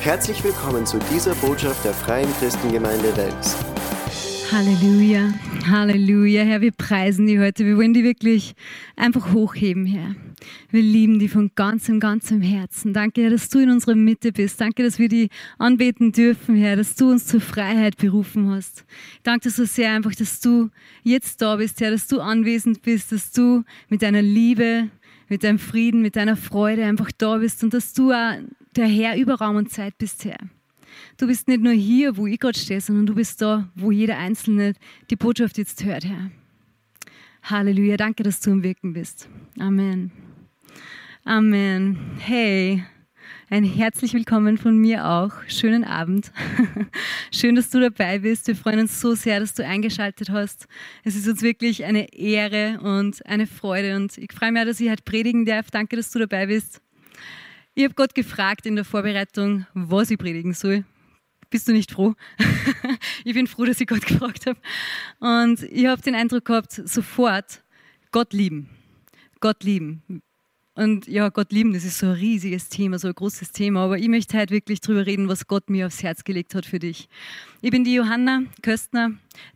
Herzlich willkommen zu dieser Botschaft der Freien Christengemeinde Wels. Halleluja, Halleluja, Herr, wir preisen dich heute. Wir wollen die wirklich einfach hochheben, Herr. Wir lieben die von ganzem, ganzem Herzen. Danke, Herr, dass du in unserer Mitte bist. Danke, dass wir die anbeten dürfen, Herr, dass du uns zur Freiheit berufen hast. Danke so sehr einfach, dass du jetzt da bist, Herr, dass du anwesend bist, dass du mit deiner Liebe, mit deinem Frieden, mit deiner Freude einfach da bist und dass du auch der Herr über Raum und Zeit bist, Herr. Du bist nicht nur hier, wo ich gerade stehe, sondern du bist da, wo jeder Einzelne die Botschaft jetzt hört, Herr. Halleluja, danke, dass du im Wirken bist. Amen. Amen. Hey, ein herzlich willkommen von mir auch. Schönen Abend. Schön, dass du dabei bist. Wir freuen uns so sehr, dass du eingeschaltet hast. Es ist uns wirklich eine Ehre und eine Freude und ich freue mich, dass ich heute predigen darf. Danke, dass du dabei bist. Ich habe Gott gefragt in der Vorbereitung, was ich predigen soll. Bist du nicht froh? ich bin froh, dass ich Gott gefragt habe. Und ich habe den Eindruck gehabt, sofort Gott lieben. Gott lieben. Und ja, Gott lieben, das ist so ein riesiges Thema, so ein großes Thema. Aber ich möchte heute wirklich drüber reden, was Gott mir aufs Herz gelegt hat für dich. Ich bin die Johanna Köstner.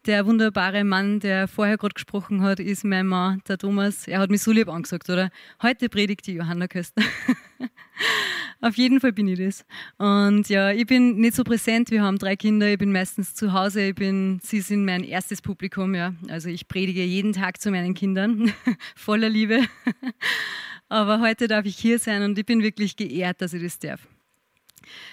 Der wunderbare Mann, der vorher gerade gesprochen hat, ist mein Mann, der Thomas. Er hat mich so lieb angesagt, oder? Heute predigt die Johanna Köstner. Auf jeden Fall bin ich das. Und ja, ich bin nicht so präsent. Wir haben drei Kinder. Ich bin meistens zu Hause. Ich bin, sie sind mein erstes Publikum, ja. Also ich predige jeden Tag zu meinen Kindern. Voller Liebe. Aber heute darf ich hier sein und ich bin wirklich geehrt, dass ich das darf.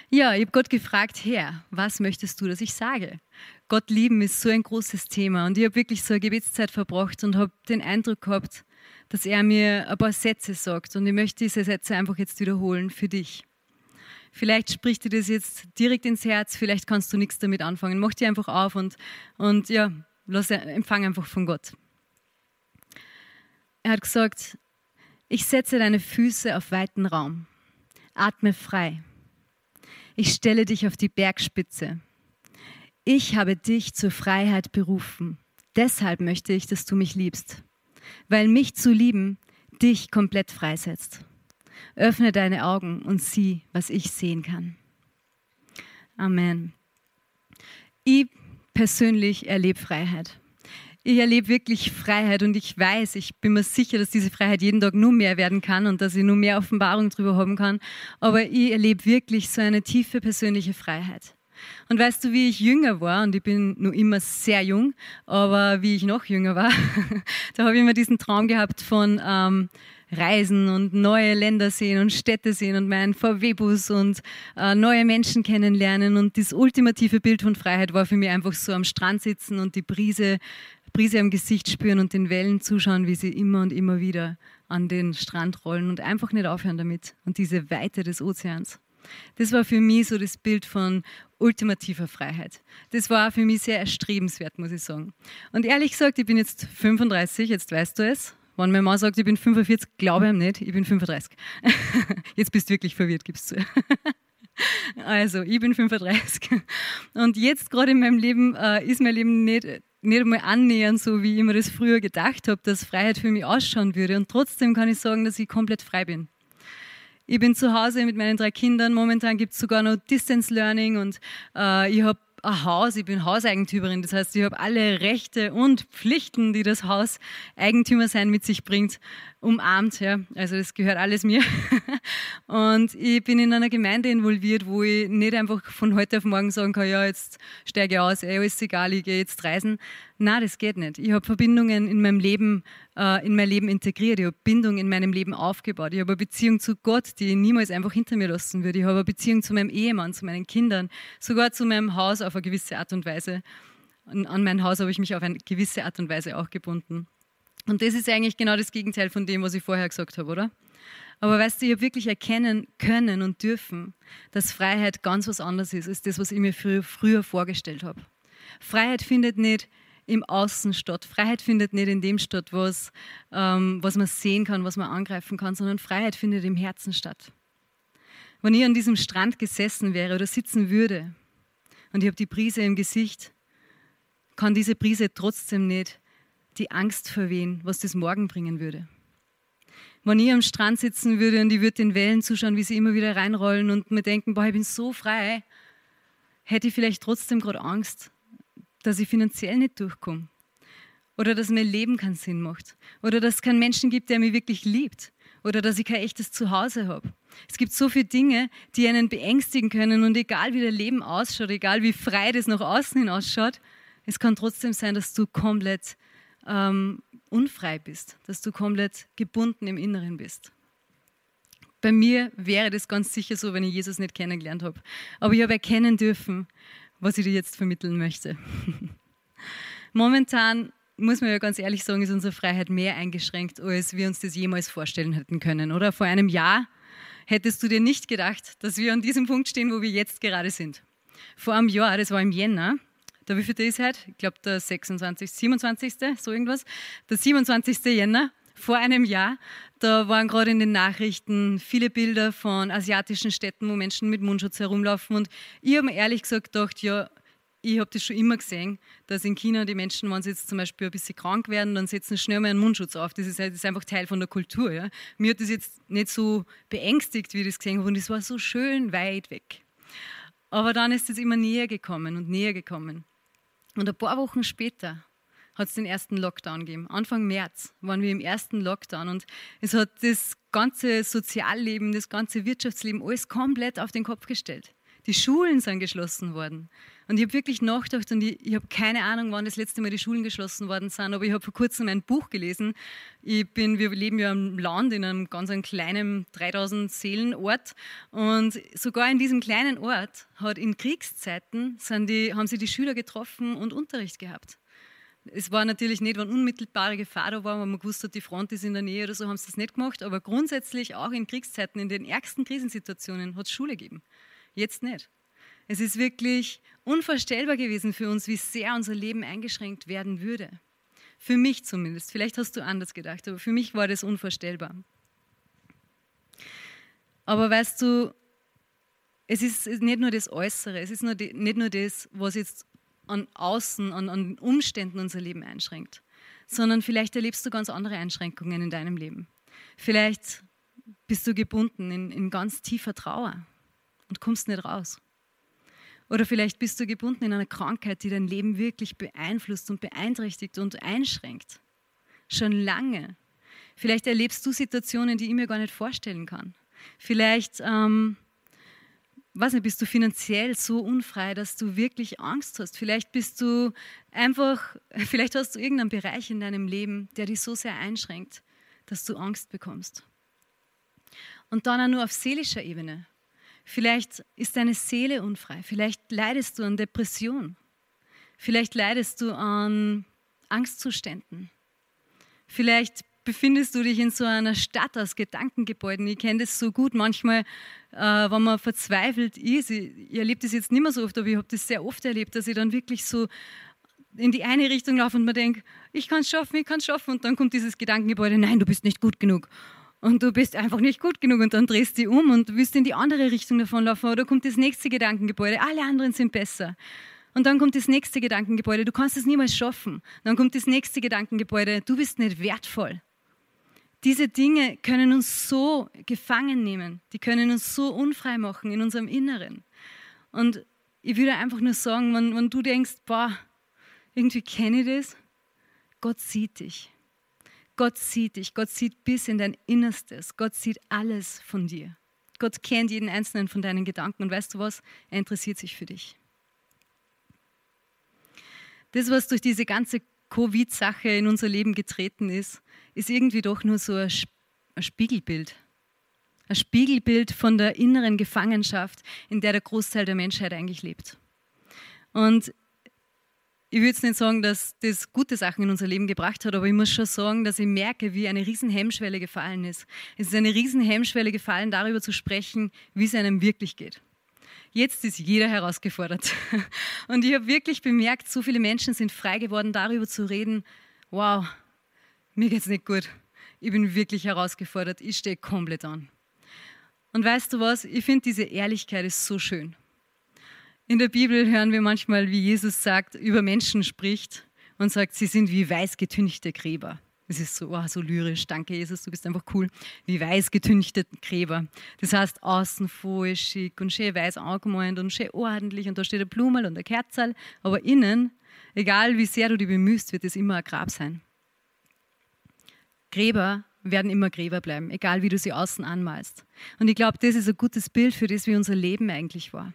Ja, ich habe Gott gefragt, Herr, was möchtest du, dass ich sage? Gott lieben ist so ein großes Thema und ich habe wirklich so eine Gebetszeit verbracht und habe den Eindruck gehabt, dass er mir ein paar Sätze sagt und ich möchte diese Sätze einfach jetzt wiederholen für dich. Vielleicht spricht dir das jetzt direkt ins Herz, vielleicht kannst du nichts damit anfangen. Mach dir einfach auf und, und ja, lass, empfang einfach von Gott. Er hat gesagt, ich setze deine Füße auf weiten Raum. Atme frei. Ich stelle dich auf die Bergspitze. Ich habe dich zur Freiheit berufen. Deshalb möchte ich, dass du mich liebst. Weil mich zu lieben dich komplett freisetzt. Öffne deine Augen und sieh, was ich sehen kann. Amen. Ich persönlich erlebe Freiheit ich erlebe wirklich Freiheit und ich weiß, ich bin mir sicher, dass diese Freiheit jeden Tag nur mehr werden kann und dass ich nur mehr Offenbarung darüber haben kann. Aber ich erlebe wirklich so eine tiefe persönliche Freiheit. Und weißt du, wie ich jünger war, und ich bin nur immer sehr jung, aber wie ich noch jünger war, da habe ich immer diesen Traum gehabt von ähm, Reisen und neue Länder sehen und Städte sehen und meinen VW-Bus und äh, neue Menschen kennenlernen. Und das ultimative Bild von Freiheit war für mich einfach so am Strand sitzen und die Brise Brise am Gesicht spüren und den Wellen zuschauen, wie sie immer und immer wieder an den Strand rollen und einfach nicht aufhören damit und diese Weite des Ozeans. Das war für mich so das Bild von ultimativer Freiheit. Das war für mich sehr erstrebenswert, muss ich sagen. Und ehrlich gesagt, ich bin jetzt 35, jetzt weißt du es. Wenn mein Mann sagt, ich bin 45, glaube ich ihm nicht, ich bin 35. Jetzt bist du wirklich verwirrt, gibst du. Also, ich bin 35. Und jetzt gerade in meinem Leben äh, ist mein Leben nicht nicht einmal annähernd so, wie ich mir das früher gedacht habe, dass Freiheit für mich ausschauen würde. Und trotzdem kann ich sagen, dass ich komplett frei bin. Ich bin zu Hause mit meinen drei Kindern. Momentan gibt es sogar noch Distance Learning und äh, ich habe ein Haus, ich bin Hauseigentümerin, das heißt, ich habe alle Rechte und Pflichten, die das Haus Eigentümer sein mit sich bringt, umarmt. Ja. Also das gehört alles mir. Und ich bin in einer Gemeinde involviert, wo ich nicht einfach von heute auf morgen sagen kann, ja, jetzt steige ich aus, ey, ist egal, ich gehe jetzt reisen. Na, das geht nicht. Ich habe Verbindungen in meinem Leben, äh, in mein Leben integriert. Ich habe Bindung in meinem Leben aufgebaut. Ich habe eine Beziehung zu Gott, die ich niemals einfach hinter mir lassen würde. Ich habe eine Beziehung zu meinem Ehemann, zu meinen Kindern, sogar zu meinem Haus auf eine gewisse Art und Weise. An mein Haus habe ich mich auf eine gewisse Art und Weise auch gebunden. Und das ist eigentlich genau das Gegenteil von dem, was ich vorher gesagt habe, oder? Aber weißt du, ich habe wirklich erkennen können und dürfen, dass Freiheit ganz was anderes ist, als das, was ich mir früher, früher vorgestellt habe. Freiheit findet nicht im Außen statt. Freiheit findet nicht in dem statt, was, ähm, was man sehen kann, was man angreifen kann, sondern Freiheit findet im Herzen statt. Wenn ich an diesem Strand gesessen wäre oder sitzen würde und ich habe die Brise im Gesicht, kann diese Brise trotzdem nicht die Angst verwehen, was das morgen bringen würde. wenn ich am Strand sitzen würde und ich würde den Wellen zuschauen, wie sie immer wieder reinrollen und mir denken, boah, ich bin so frei, hätte ich vielleicht trotzdem gerade Angst, dass ich finanziell nicht durchkomme. Oder dass mein Leben keinen Sinn macht. Oder dass es keinen Menschen gibt, der mich wirklich liebt. Oder dass ich kein echtes Zuhause habe. Es gibt so viele Dinge, die einen beängstigen können. Und egal wie das Leben ausschaut, egal wie frei das nach außen hin ausschaut, es kann trotzdem sein, dass du komplett ähm, unfrei bist, dass du komplett gebunden im Inneren bist. Bei mir wäre das ganz sicher so, wenn ich Jesus nicht kennengelernt habe. Aber ich habe erkennen dürfen, was ich dir jetzt vermitteln möchte. Momentan muss man ja ganz ehrlich sagen, ist unsere Freiheit mehr eingeschränkt, als wir uns das jemals vorstellen hätten können. Oder vor einem Jahr hättest du dir nicht gedacht, dass wir an diesem Punkt stehen, wo wir jetzt gerade sind. Vor einem Jahr, das war im Jänner, der wievielte ist heute? Ich glaube der 26., 27., so irgendwas. Der 27. Jänner vor einem Jahr, da waren gerade in den Nachrichten viele Bilder von asiatischen Städten, wo Menschen mit Mundschutz herumlaufen. Und ich habe mir ehrlich gesagt gedacht, ja, ich habe das schon immer gesehen, dass in China die Menschen, wenn sie jetzt zum Beispiel ein bisschen krank werden, dann setzen sie schnell mal einen Mundschutz auf. Das ist, das ist einfach Teil von der Kultur. Ja. Mir hat das jetzt nicht so beängstigt, wie ich das gesehen habe. Und es war so schön weit weg. Aber dann ist es immer näher gekommen und näher gekommen. Und ein paar Wochen später hat es den ersten Lockdown gegeben. Anfang März waren wir im ersten Lockdown und es hat das ganze Sozialleben, das ganze Wirtschaftsleben alles komplett auf den Kopf gestellt. Die Schulen sind geschlossen worden. Und ich habe wirklich nachgedacht und ich, ich habe keine Ahnung, wann das letzte Mal die Schulen geschlossen worden sind, aber ich habe vor kurzem ein Buch gelesen. Ich bin, wir leben ja im Land in einem ganz kleinen 3000 Seelenort und sogar in diesem kleinen Ort hat in Kriegszeiten die, haben sie die Schüler getroffen und Unterricht gehabt. Es war natürlich nicht, wenn unmittelbare Gefahr da war, wenn man gewusst hat, die Front ist in der Nähe oder so, haben sie das nicht gemacht. Aber grundsätzlich auch in Kriegszeiten, in den ärgsten Krisensituationen, hat es Schule gegeben. Jetzt nicht. Es ist wirklich unvorstellbar gewesen für uns, wie sehr unser Leben eingeschränkt werden würde. Für mich zumindest. Vielleicht hast du anders gedacht, aber für mich war das unvorstellbar. Aber weißt du, es ist nicht nur das Äußere, es ist nicht nur das, was jetzt an Außen, an, an Umständen unser Leben einschränkt, sondern vielleicht erlebst du ganz andere Einschränkungen in deinem Leben. Vielleicht bist du gebunden in, in ganz tiefer Trauer und kommst nicht raus. Oder vielleicht bist du gebunden in einer Krankheit, die dein Leben wirklich beeinflusst und beeinträchtigt und einschränkt. Schon lange. Vielleicht erlebst du Situationen, die ich mir gar nicht vorstellen kann. Vielleicht, ähm, weiß nicht, bist du finanziell so unfrei, dass du wirklich Angst hast. Vielleicht bist du einfach, vielleicht hast du irgendeinen Bereich in deinem Leben, der dich so sehr einschränkt, dass du Angst bekommst. Und dann auch nur auf seelischer Ebene. Vielleicht ist deine Seele unfrei. Vielleicht leidest du an Depression. Vielleicht leidest du an Angstzuständen. Vielleicht befindest du dich in so einer Stadt aus Gedankengebäuden. Ich kenne das so gut. Manchmal, äh, wenn man verzweifelt ist, ich, ich erlebe das jetzt nicht mehr so oft, aber ich habe das sehr oft erlebt, dass ich dann wirklich so in die eine Richtung laufe und mir denke, ich kann es schaffen, ich kann es schaffen. Und dann kommt dieses Gedankengebäude, nein, du bist nicht gut genug und du bist einfach nicht gut genug und dann drehst du dich um und willst in die andere Richtung davonlaufen oder kommt das nächste Gedankengebäude, alle anderen sind besser. Und dann kommt das nächste Gedankengebäude, du kannst es niemals schaffen. Dann kommt das nächste Gedankengebäude, du bist nicht wertvoll. Diese Dinge können uns so gefangen nehmen, die können uns so unfrei machen in unserem Inneren. Und ich würde einfach nur sagen, wenn, wenn du denkst, boah, irgendwie kenne ich das, Gott sieht dich. Gott sieht dich, Gott sieht bis in dein Innerstes, Gott sieht alles von dir. Gott kennt jeden einzelnen von deinen Gedanken und weißt du was? Er interessiert sich für dich. Das, was durch diese ganze Covid-Sache in unser Leben getreten ist, ist irgendwie doch nur so ein, Spiegelbild. Ein Spiegelbild von der inneren Gefangenschaft, in der der Großteil der Menschheit eigentlich lebt. Und ich würde jetzt nicht sagen, dass das gute Sachen in unser Leben gebracht hat, aber ich muss schon sagen, dass ich merke, wie eine riesen Hemmschwelle gefallen ist. Es ist eine riesen Hemmschwelle gefallen, darüber zu sprechen, wie es einem wirklich geht. Jetzt ist jeder herausgefordert. Und ich habe wirklich bemerkt, so viele Menschen sind frei geworden, darüber zu reden, wow, mir geht es nicht gut. Ich bin wirklich herausgefordert. Ich stehe komplett an. Und weißt du was? Ich finde diese Ehrlichkeit ist so schön. In der Bibel hören wir manchmal, wie Jesus sagt, über Menschen spricht und sagt, sie sind wie weiß getünchte Gräber. Das ist so, oh, so lyrisch. Danke, Jesus, du bist einfach cool. Wie weiß getünchte Gräber. Das heißt, außen voll schick und schön weiß angemalt und schön ordentlich und da steht ein Blumen und ein Kerzal. Aber innen, egal wie sehr du dich bemühst, wird es immer ein Grab sein. Gräber werden immer Gräber bleiben, egal wie du sie außen anmalst. Und ich glaube, das ist ein gutes Bild für das, wie unser Leben eigentlich war.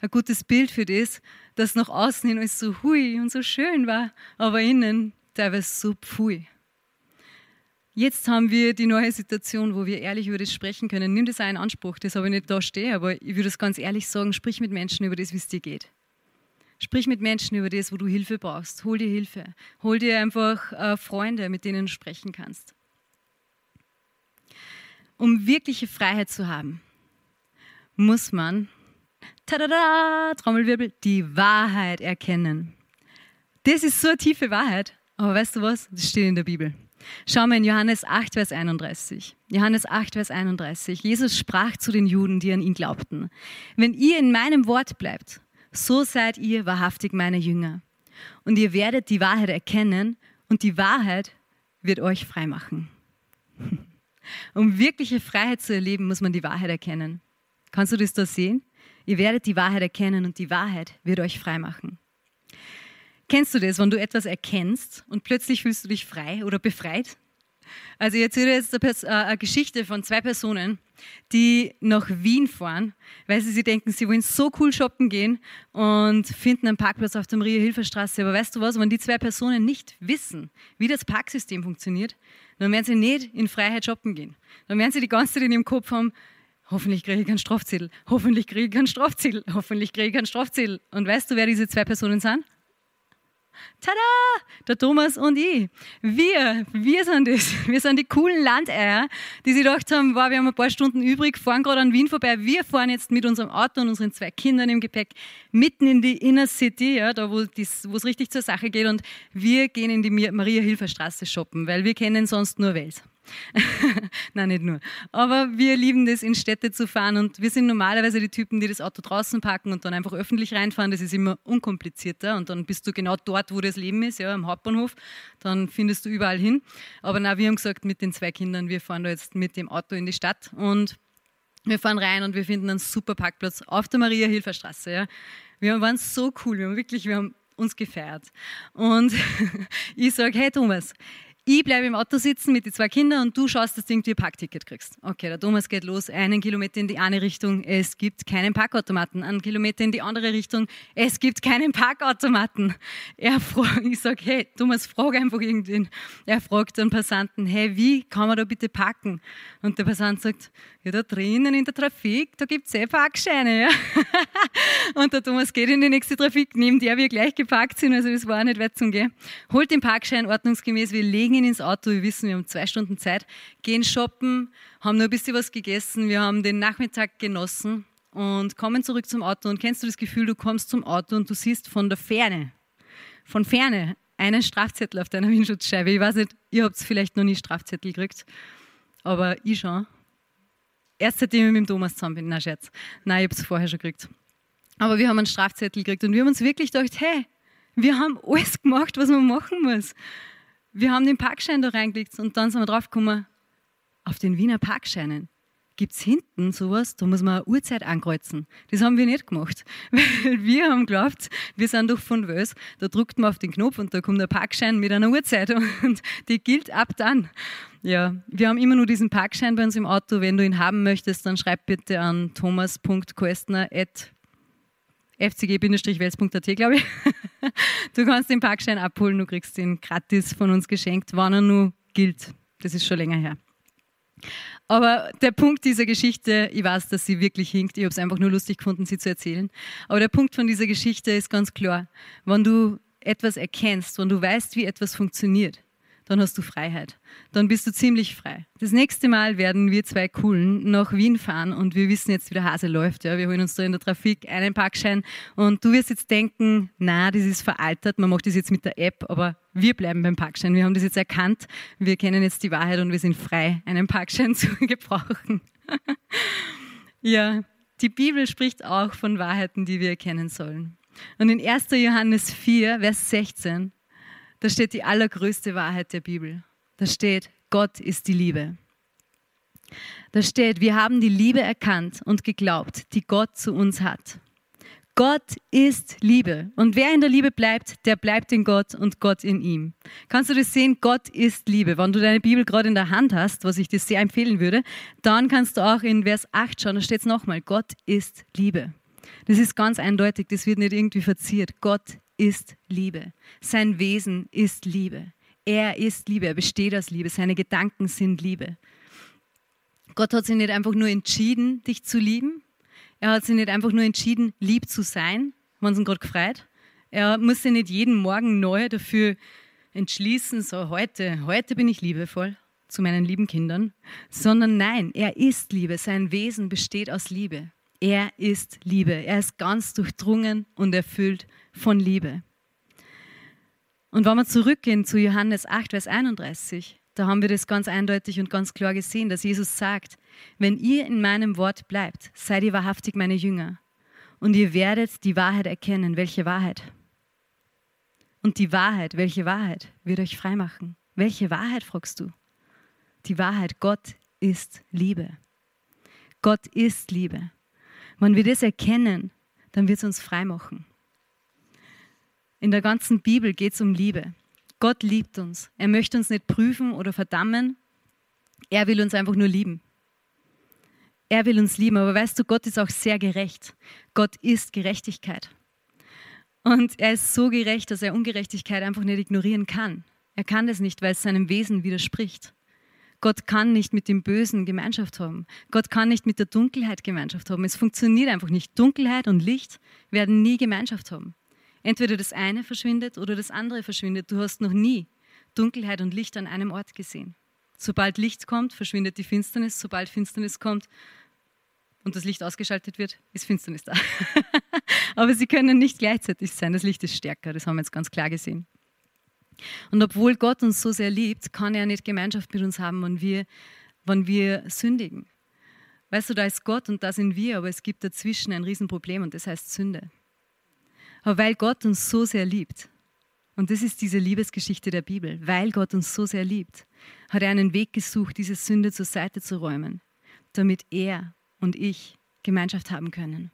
Ein gutes Bild für das, dass nach außen hin alles so hui und so schön war, aber innen teilweise so pfui. Jetzt haben wir die neue Situation, wo wir ehrlich über das sprechen können. Nimm das auch in Anspruch, das habe ich nicht da stehen, aber ich würde es ganz ehrlich sagen, sprich mit Menschen über das, wie es dir geht. Sprich mit Menschen über das, wo du Hilfe brauchst. Hol dir Hilfe. Hol dir einfach äh, Freunde, mit denen du sprechen kannst. Um wirkliche Freiheit zu haben, muss man, tada, Trommelwirbel, die Wahrheit erkennen. Das ist so eine tiefe Wahrheit. Aber weißt du was? Das steht in der Bibel. Schau mal in Johannes 8, Vers 31. Johannes 8, Vers 31. Jesus sprach zu den Juden, die an ihn glaubten. Wenn ihr in meinem Wort bleibt, so seid ihr wahrhaftig meine Jünger. Und ihr werdet die Wahrheit erkennen und die Wahrheit wird euch frei machen. Um wirkliche Freiheit zu erleben, muss man die Wahrheit erkennen. Kannst du das da sehen? Ihr werdet die Wahrheit erkennen und die Wahrheit wird euch frei machen. Kennst du das, wenn du etwas erkennst und plötzlich fühlst du dich frei oder befreit? Also ich erzähle jetzt äh, eine Geschichte von zwei Personen, die nach Wien fahren, weil sie sich denken, sie wollen so cool shoppen gehen und finden einen Parkplatz auf der Maria-Hilfer-Straße. Aber weißt du was, wenn die zwei Personen nicht wissen, wie das Parksystem funktioniert, dann werden sie nicht in Freiheit shoppen gehen. Dann werden sie die ganze Zeit in ihrem Kopf haben, hoffentlich kriege ich keinen Strafzettel, hoffentlich kriege ich keinen Strafzettel, hoffentlich kriege ich keinen Strafzettel. Und weißt du, wer diese zwei Personen sind? Tada! Der Thomas und ich. Wir, wir sind das. Wir sind die coolen Landeier, die sich gedacht haben, wow, wir haben ein paar Stunden übrig, fahren gerade an Wien vorbei. Wir fahren jetzt mit unserem Auto und unseren zwei Kindern im Gepäck mitten in die Inner City, ja, da wo, es richtig zur Sache geht. Und wir gehen in die Maria-Hilfer-Straße shoppen, weil wir kennen sonst nur Wels. Nein, nicht nur. Aber wir lieben das, in Städte zu fahren und wir sind normalerweise die Typen, die das Auto draußen parken und dann einfach öffentlich reinfahren. Das ist immer unkomplizierter und dann bist du genau dort, wo das Leben ist, ja, am Hauptbahnhof. Dann findest du überall hin. Aber na, wir haben gesagt, mit den zwei Kindern, wir fahren da jetzt mit dem Auto in die Stadt und wir fahren rein und wir finden einen super Parkplatz auf der Maria-Hilfer-Straße. Ja. Wir waren so cool, wir haben wirklich, wir haben uns gefeiert. Und ich sage, hey Thomas, ich bleibe im Auto sitzen mit den zwei Kindern und du schaust, dass du irgendwie ein Parkticket kriegst. Okay, der Thomas geht los, einen Kilometer in die eine Richtung, es gibt keinen Parkautomaten. Einen Kilometer in die andere Richtung, es gibt keinen Parkautomaten. Er fragt, ich sage, hey, Thomas, frag einfach irgendwen. Er fragt den Passanten, hey, wie kann man da bitte parken? Und der Passant sagt, ja, da drinnen in der Trafik, da gibt es eh Parkscheine. Ja? und der Thomas geht in die nächste Trafik, neben der wir gleich geparkt sind, also das war nicht weit zum Gehen. Holt den Parkschein ordnungsgemäß, wir legen ihn ins Auto, wir wissen, wir haben zwei Stunden Zeit, gehen shoppen, haben nur ein bisschen was gegessen, wir haben den Nachmittag genossen und kommen zurück zum Auto. Und kennst du das Gefühl, du kommst zum Auto und du siehst von der Ferne, von Ferne, einen Strafzettel auf deiner Windschutzscheibe. Ich weiß nicht, ihr habt vielleicht noch nie Strafzettel gekriegt, aber ich schon erst seitdem ich mit dem Thomas zusammen bin. Nein, Scherz. Nein, ich habe es vorher schon gekriegt. Aber wir haben einen Strafzettel gekriegt und wir haben uns wirklich gedacht, hey, wir haben alles gemacht, was man machen muss. Wir haben den Parkschein da reingelegt und dann sind wir draufgekommen, auf den Wiener Parkscheinen gibt es hinten sowas, da muss man eine Uhrzeit ankreuzen. Das haben wir nicht gemacht, weil wir haben geglaubt, wir sind doch von Wels, da drückt man auf den Knopf und da kommt ein Parkschein mit einer Uhrzeit und die gilt ab dann. Ja, wir haben immer nur diesen Parkschein bei uns im Auto. Wenn du ihn haben möchtest, dann schreib bitte an thomas.koestner.fcg-wels.at, glaube ich. Du kannst den Parkschein abholen, du kriegst ihn gratis von uns geschenkt, wann er nur gilt. Das ist schon länger her. Aber der Punkt dieser Geschichte, ich weiß, dass sie wirklich hinkt, ich habe es einfach nur lustig gefunden, sie zu erzählen. Aber der Punkt von dieser Geschichte ist ganz klar. Wenn du etwas erkennst, wenn du weißt, wie etwas funktioniert, dann hast du Freiheit. Dann bist du ziemlich frei. Das nächste Mal werden wir zwei Coolen nach Wien fahren und wir wissen jetzt, wie der Hase läuft. Ja, wir holen uns da in der Trafik einen Parkschein und du wirst jetzt denken, na, das ist veraltet, man macht das jetzt mit der App, aber wir bleiben beim Parkschein. Wir haben das jetzt erkannt, wir kennen jetzt die Wahrheit und wir sind frei, einen Parkschein zu gebrauchen. ja, die Bibel spricht auch von Wahrheiten, die wir erkennen sollen. Und in 1. Johannes 4, Vers 16 da steht die allergrößte Wahrheit der Bibel. Da steht, Gott ist die Liebe. Da steht, wir haben die Liebe erkannt und geglaubt, die Gott zu uns hat. Gott ist Liebe. Und wer in der Liebe bleibt, der bleibt in Gott und Gott in ihm. Kannst du das sehen? Gott ist Liebe. Wenn du deine Bibel gerade in der Hand hast, was ich dir sehr empfehlen würde, dann kannst du auch in Vers 8 schauen, da steht es nochmal, Gott ist Liebe. Das ist ganz eindeutig, das wird nicht irgendwie verziert. Gott ist Liebe. Sein Wesen ist Liebe. Er ist Liebe, er besteht aus Liebe, seine Gedanken sind Liebe. Gott hat sich nicht einfach nur entschieden, dich zu lieben, er hat sich nicht einfach nur entschieden, lieb zu sein, wenn es ihn gerade gefreut. Er muss sich nicht jeden Morgen neu dafür entschließen, so heute, heute bin ich liebevoll zu meinen lieben Kindern, sondern nein, er ist Liebe. Sein Wesen besteht aus Liebe. Er ist Liebe. Er ist ganz durchdrungen und erfüllt von Liebe. Und wenn wir zurückgehen zu Johannes 8, Vers 31, da haben wir das ganz eindeutig und ganz klar gesehen, dass Jesus sagt, wenn ihr in meinem Wort bleibt, seid ihr wahrhaftig meine Jünger. Und ihr werdet die Wahrheit erkennen. Welche Wahrheit? Und die Wahrheit, welche Wahrheit wird euch frei machen? Welche Wahrheit, fragst du? Die Wahrheit, Gott ist Liebe. Gott ist Liebe. Wenn wir das erkennen, dann wird es uns frei machen. In der ganzen Bibel geht es um Liebe. Gott liebt uns. Er möchte uns nicht prüfen oder verdammen. Er will uns einfach nur lieben. Er will uns lieben, aber weißt du, Gott ist auch sehr gerecht. Gott ist Gerechtigkeit. Und er ist so gerecht, dass er Ungerechtigkeit einfach nicht ignorieren kann. Er kann das nicht, weil es seinem Wesen widerspricht. Gott kann nicht mit dem Bösen Gemeinschaft haben. Gott kann nicht mit der Dunkelheit Gemeinschaft haben. Es funktioniert einfach nicht. Dunkelheit und Licht werden nie Gemeinschaft haben. Entweder das eine verschwindet oder das andere verschwindet. Du hast noch nie Dunkelheit und Licht an einem Ort gesehen. Sobald Licht kommt, verschwindet die Finsternis. Sobald Finsternis kommt, und das Licht ausgeschaltet wird, ist Finsternis da. Aber sie können nicht gleichzeitig sein. Das Licht ist stärker, das haben wir jetzt ganz klar gesehen. Und obwohl Gott uns so sehr liebt, kann er nicht Gemeinschaft mit uns haben, wenn wir, wenn wir sündigen. Weißt du, da ist Gott und da sind wir, aber es gibt dazwischen ein Riesenproblem und das heißt Sünde. Aber weil Gott uns so sehr liebt, und das ist diese Liebesgeschichte der Bibel, weil Gott uns so sehr liebt, hat er einen Weg gesucht, diese Sünde zur Seite zu räumen, damit er und ich Gemeinschaft haben können.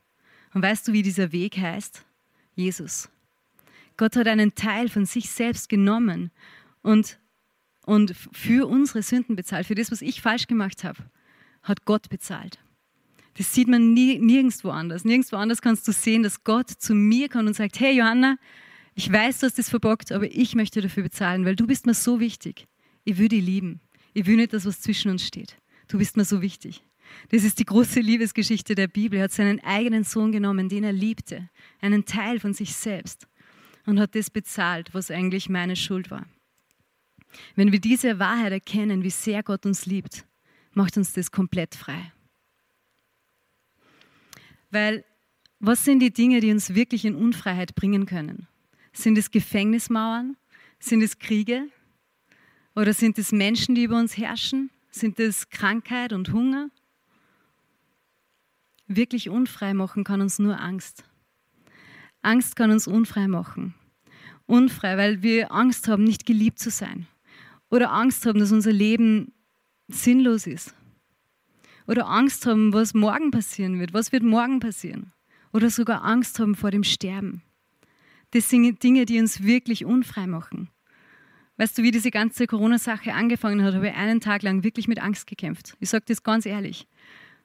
Und weißt du, wie dieser Weg heißt? Jesus. Gott hat einen Teil von sich selbst genommen und, und für unsere Sünden bezahlt. Für das, was ich falsch gemacht habe, hat Gott bezahlt. Das sieht man nie, nirgendwo anders. Nirgendwo anders kannst du sehen, dass Gott zu mir kommt und sagt, hey Johanna, ich weiß, du hast das verbockt, aber ich möchte dafür bezahlen, weil du bist mir so wichtig. Ich will dich lieben. Ich will nicht das, was zwischen uns steht. Du bist mir so wichtig. Das ist die große Liebesgeschichte der Bibel. Er hat seinen eigenen Sohn genommen, den er liebte, einen Teil von sich selbst, und hat das bezahlt, was eigentlich meine Schuld war. Wenn wir diese Wahrheit erkennen, wie sehr Gott uns liebt, macht uns das komplett frei. Weil was sind die Dinge, die uns wirklich in Unfreiheit bringen können? Sind es Gefängnismauern? Sind es Kriege? Oder sind es Menschen, die über uns herrschen? Sind es Krankheit und Hunger? Wirklich unfrei machen kann uns nur Angst. Angst kann uns unfrei machen. Unfrei, weil wir Angst haben, nicht geliebt zu sein. Oder Angst haben, dass unser Leben sinnlos ist. Oder Angst haben, was morgen passieren wird. Was wird morgen passieren? Oder sogar Angst haben vor dem Sterben. Das sind Dinge, die uns wirklich unfrei machen. Weißt du, wie diese ganze Corona-Sache angefangen hat, habe ich einen Tag lang wirklich mit Angst gekämpft. Ich sage das ganz ehrlich.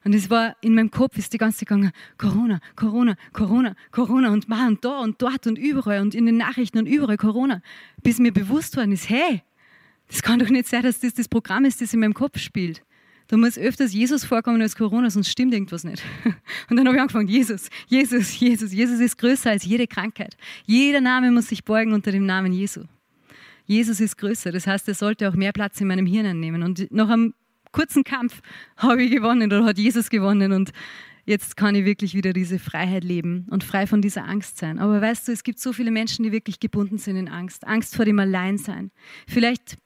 Und es war in meinem Kopf, ist die ganze gegangen, Corona, Corona, Corona, Corona und mal und da und dort und überall und in den Nachrichten und überall Corona. Bis mir bewusst worden ist, hey, das kann doch nicht sein, dass das das Programm ist, das in meinem Kopf spielt. Da muss öfters Jesus vorkommen als Corona, sonst stimmt irgendwas nicht. Und dann habe ich angefangen, Jesus, Jesus, Jesus, Jesus ist größer als jede Krankheit. Jeder Name muss sich beugen unter dem Namen Jesu. Jesus ist größer, das heißt, er sollte auch mehr Platz in meinem Hirn einnehmen. Und nach einem kurzen Kampf habe ich gewonnen oder hat Jesus gewonnen und jetzt kann ich wirklich wieder diese Freiheit leben und frei von dieser Angst sein. Aber weißt du, es gibt so viele Menschen, die wirklich gebunden sind in Angst. Angst vor dem Alleinsein. Vielleicht,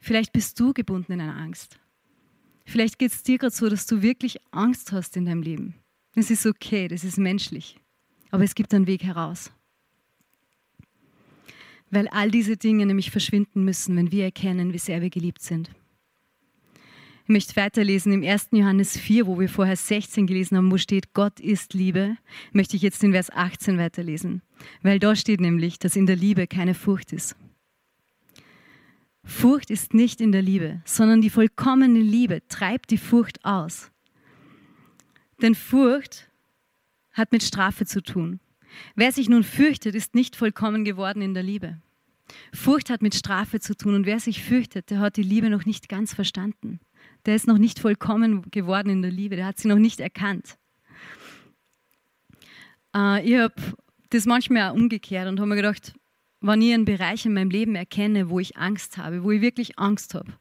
vielleicht bist du gebunden in einer Angst. Vielleicht geht es dir gerade so, dass du wirklich Angst hast in deinem Leben. Das ist okay, das ist menschlich. Aber es gibt einen Weg heraus. weil all diese Dinge nämlich verschwinden müssen, wenn wir erkennen, wie sehr wir geliebt sind. Ich möchte weiterlesen im 1. Johannes 4, wo wir vorher 16 gelesen haben, wo steht, Gott ist Liebe, möchte ich jetzt den Vers 18 weiterlesen, weil da steht nämlich, dass in der Liebe keine Furcht ist. Furcht ist nicht in der Liebe, sondern die vollkommene Liebe treibt die Furcht aus. Denn Furcht hat mit Strafe zu tun. Wer sich nun fürchtet, ist nicht vollkommen geworden in der Liebe. Furcht hat mit Strafe zu tun und wer sich fürchtet, der hat die Liebe noch nicht ganz verstanden. Der ist noch nicht vollkommen geworden in der Liebe, der hat sie noch nicht erkannt. Äh, ich habe das manchmal auch umgekehrt und habe mir gedacht, wenn ich einen Bereich in meinem Leben erkenne, wo ich Angst habe, wo ich wirklich Angst habe.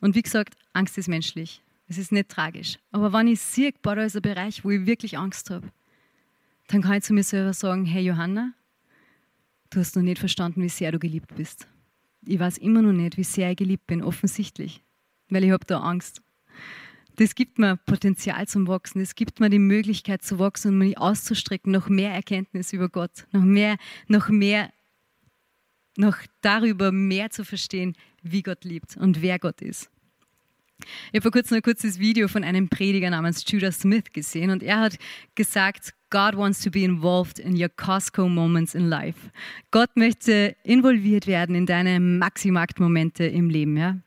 Und wie gesagt, Angst ist menschlich. Es ist nicht tragisch. Aber wenn ich sehe, boah, da ist ein Bereich, wo ich wirklich Angst habe, dann kann ich zu mir selber sagen, hey Johanna, du hast noch nicht verstanden, wie sehr du geliebt bist. Ich weiß immer noch nicht, wie sehr ich geliebt bin, offensichtlich, weil ich habe da Angst. Das gibt mir Potenzial zum Wachsen. Es gibt mir die Möglichkeit zu wachsen und mich auszustrecken, noch mehr Erkenntnis über Gott, noch mehr, noch mehr, noch darüber mehr zu verstehen, wie Gott liebt und wer Gott ist. Ich habe vor kurzem ein kurzes Video von einem Prediger namens Judah Smith gesehen und er hat gesagt, God wants to be involved in your Costco moments in life. Gott möchte involviert werden in deine Maximarkt-Momente im Leben. Ja?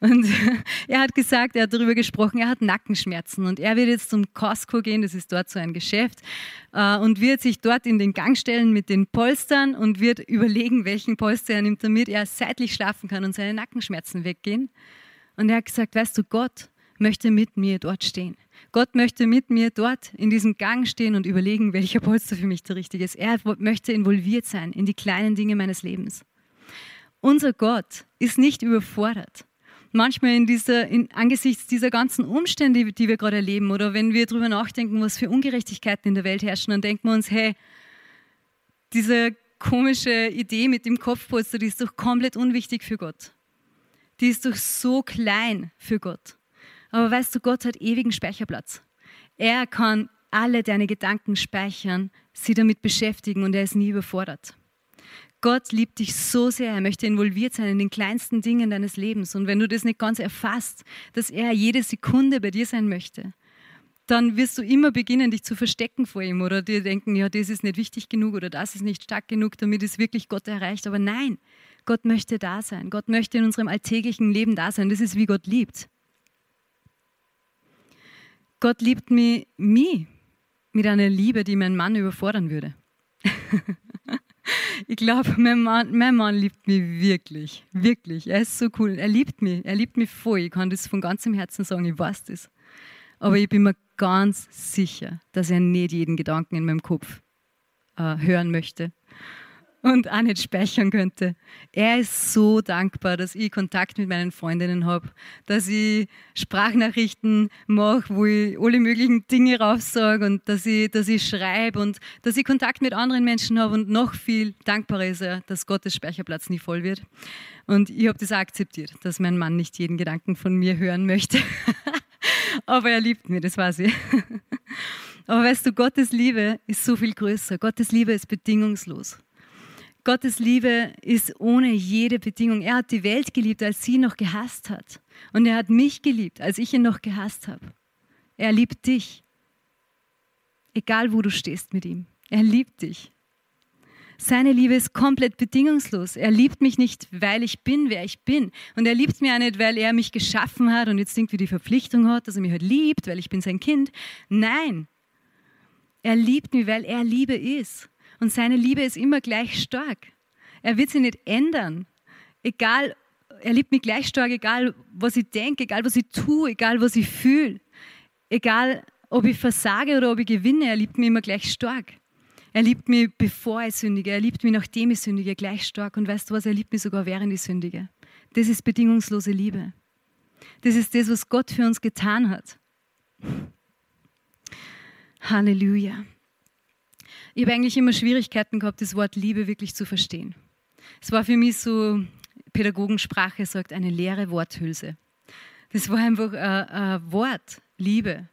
Und er hat gesagt, er hat darüber gesprochen, er hat Nackenschmerzen und er wird jetzt zum Costco gehen, das ist dort so ein Geschäft, äh, und wird sich dort in den Gang stellen mit den Polstern und wird überlegen, welchen Polster er nimmt, damit er seitlich schlafen kann und seine Nackenschmerzen weggehen. Und er hat gesagt, weißt du, Gott möchte mit mir dort stehen. Gott möchte mit mir dort in diesem Gang stehen und überlegen, welcher Polster für mich der richtige ist. Er möchte involviert sein in die kleinen Dinge meines Lebens. Unser Gott ist nicht überfordert. Manchmal in dieser, in, angesichts dieser ganzen Umstände, die wir gerade erleben, oder wenn wir darüber nachdenken, was für Ungerechtigkeiten in der Welt herrschen, dann denken wir uns, hey, diese komische Idee mit dem Kopfpolster, die ist doch komplett unwichtig für Gott die ist doch so klein für Gott. Aber weißt du, Gott hat ewigen Speicherplatz. Er kann alle deine Gedanken speichern, sie damit beschäftigen und er ist nie überfordert. Gott liebt dich so sehr, er möchte involviert sein in den kleinsten Dingen deines Lebens. Und wenn du das nicht ganz erfasst, dass er jede Sekunde bei dir sein möchte, dann wirst du immer beginnen, dich zu verstecken vor ihm oder dir denken, ja, das ist nicht wichtig genug oder das ist nicht stark genug, damit es wirklich Gott erreicht. Aber nein, Gott möchte da sein. Gott möchte in unserem alltäglichen Leben da sein. Das ist, wie Gott liebt. Gott liebt mich, mich mit einer Liebe, die mein Mann überfordern würde. ich glaube, mein Mann, mein Mann liebt mich wirklich, wirklich. Er ist so cool. Er liebt mich. Er liebt mich voll. Ich kann das von ganzem Herzen sagen. Ich weiß das. Aber ich bin mir ganz sicher, dass er nicht jeden Gedanken in meinem Kopf äh, hören möchte und auch nicht speichern könnte. Er ist so dankbar, dass ich Kontakt mit meinen Freundinnen habe, dass ich Sprachnachrichten mache, wo ich alle möglichen Dinge raussage und dass ich, dass ich schreibe und dass ich Kontakt mit anderen Menschen habe und noch viel dankbarer ist er, dass Gottes Speicherplatz nie voll wird. Und ich habe das auch akzeptiert, dass mein Mann nicht jeden Gedanken von mir hören möchte. Aber er liebt mich, das weiß ich. Aber weißt du, Gottes Liebe ist so viel größer. Gottes Liebe ist bedingungslos. Gottes Liebe ist ohne jede Bedingung. Er hat die Welt geliebt, als sie noch gehasst hat. Und er hat mich geliebt, als ich ihn noch gehasst habe. Er liebt dich. Egal wo du stehst mit ihm. Er liebt dich. Seine Liebe ist komplett bedingungslos. Er liebt mich nicht, weil ich bin, wer ich bin. Und er liebt mich auch nicht, weil er mich geschaffen hat und jetzt irgendwie die Verpflichtung hat, dass er mich halt liebt, weil ich bin sein Kind. Nein. Er liebt mich, weil er Liebe ist. Und seine Liebe ist immer gleich stark. Er wird sie nicht ändern. Egal, er liebt mich gleich stark, egal was ich denke, egal was ich tue, egal was ich fühle. Egal, ob ich versage oder ob ich gewinne, er liebt mich immer gleich stark. Er liebt mich, bevor ich sündige. Er liebt mich, nachdem ich sündige, gleich stark. Und weißt du was? Er liebt mich sogar während ich sündige. Das ist bedingungslose Liebe. Das ist das, was Gott für uns getan hat. Halleluja. Ich habe eigentlich immer Schwierigkeiten gehabt, das Wort Liebe wirklich zu verstehen. Es war für mich so, Pädagogensprache sagt, eine leere Worthülse. Das war einfach ein, ein Wort, Liebe.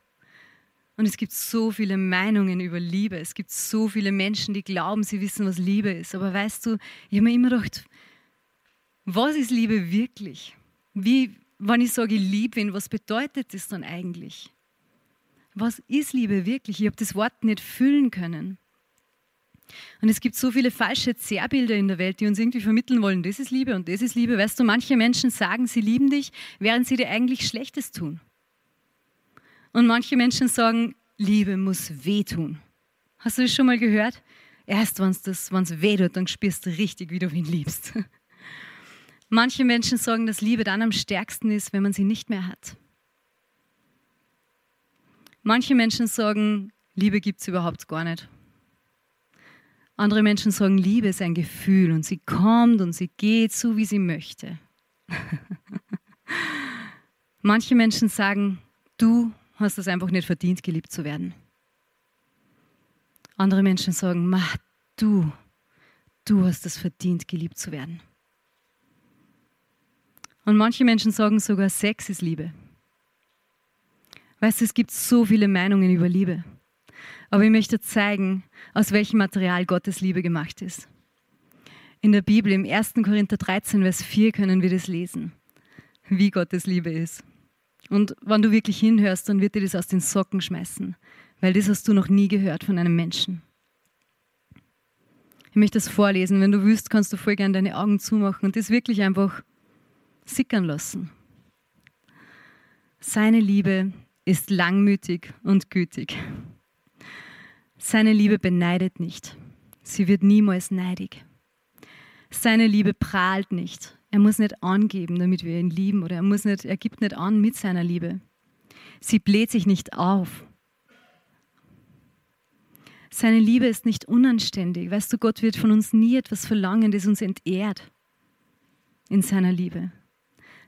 Und es gibt so viele Meinungen über Liebe. Es gibt so viele Menschen, die glauben, sie wissen, was Liebe ist. Aber weißt du, ich habe mir immer gedacht, was ist Liebe wirklich? Wie, wenn ich sage, ich liebe ihn, was bedeutet das dann eigentlich? Was ist Liebe wirklich? Ich habe das Wort nicht füllen können. Und es gibt so viele falsche Zerrbilder in der Welt, die uns irgendwie vermitteln wollen, das ist Liebe und das ist Liebe. Weißt du, manche Menschen sagen, sie lieben dich, während sie dir eigentlich Schlechtes tun. Und manche Menschen sagen, Liebe muss wehtun. Hast du das schon mal gehört? Erst wenn es weh tut, dann spürst du richtig, wie du ihn liebst. Manche Menschen sagen, dass Liebe dann am stärksten ist, wenn man sie nicht mehr hat. Manche Menschen sagen, Liebe gibt es überhaupt gar nicht. Andere Menschen sagen, Liebe ist ein Gefühl und sie kommt und sie geht so, wie sie möchte. Manche Menschen sagen, du hast es einfach nicht verdient, geliebt zu werden. Andere Menschen sagen, Ma, du, du hast es verdient, geliebt zu werden. Und manche Menschen sagen sogar, Sex ist Liebe. Weißt du, es gibt so viele Meinungen über Liebe. Aber ich möchte zeigen, aus welchem Material Gottes Liebe gemacht ist. In der Bibel, im 1. Korinther 13, Vers 4, können wir das lesen, wie Gottes Liebe ist. Und wenn du wirklich hinhörst, dann wird dir das aus den Socken schmeißen, weil das hast du noch nie gehört von einem Menschen. Ich möchte das vorlesen. Wenn du willst, kannst du voll gerne deine Augen zumachen und das wirklich einfach sickern lassen. Seine Liebe ist langmütig und gütig. Seine Liebe beneidet nicht. Sie wird niemals neidig. Seine Liebe prahlt nicht. Er muss nicht angeben, damit wir ihn lieben, oder er, muss nicht, er gibt nicht an mit seiner Liebe. Sie bläht sich nicht auf. Seine Liebe ist nicht unanständig. Weißt du, Gott wird von uns nie etwas verlangen, das uns entehrt in seiner Liebe.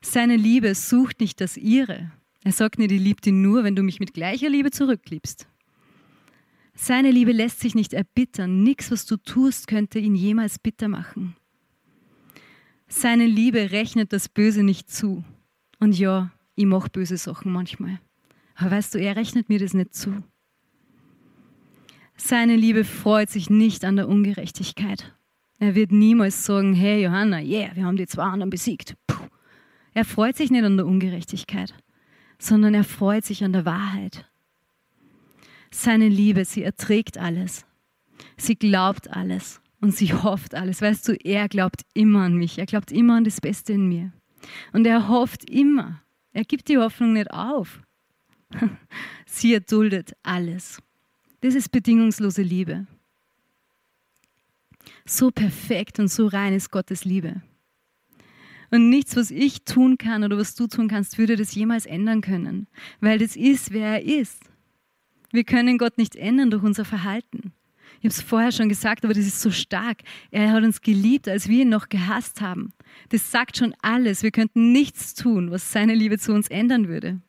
Seine Liebe sucht nicht das ihre. Er sagt nicht, ich liebe dich nur, wenn du mich mit gleicher Liebe zurückliebst. Seine Liebe lässt sich nicht erbittern. Nichts, was du tust, könnte ihn jemals bitter machen. Seine Liebe rechnet das Böse nicht zu. Und ja, ich mache böse Sachen manchmal. Aber weißt du, er rechnet mir das nicht zu. Seine Liebe freut sich nicht an der Ungerechtigkeit. Er wird niemals sagen, hey Johanna, yeah, wir haben die zwei anderen besiegt. Puh. Er freut sich nicht an der Ungerechtigkeit, sondern er freut sich an der Wahrheit. Seine Liebe, sie erträgt alles. Sie glaubt alles und sie hofft alles. Weißt du, er glaubt immer an mich. Er glaubt immer an das Beste in mir. Und er hofft immer. Er gibt die Hoffnung nicht auf. sie erduldet alles. Das ist bedingungslose Liebe. So perfekt und so rein ist Gottes Liebe. Und nichts, was ich tun kann oder was du tun kannst, würde das jemals ändern können, weil das ist, wer er ist. Wir können Gott nicht ändern durch unser Verhalten. Ich habe es vorher schon gesagt, aber das ist so stark. Er hat uns geliebt, als wir ihn noch gehasst haben. Das sagt schon alles. Wir könnten nichts tun, was seine Liebe zu uns ändern würde.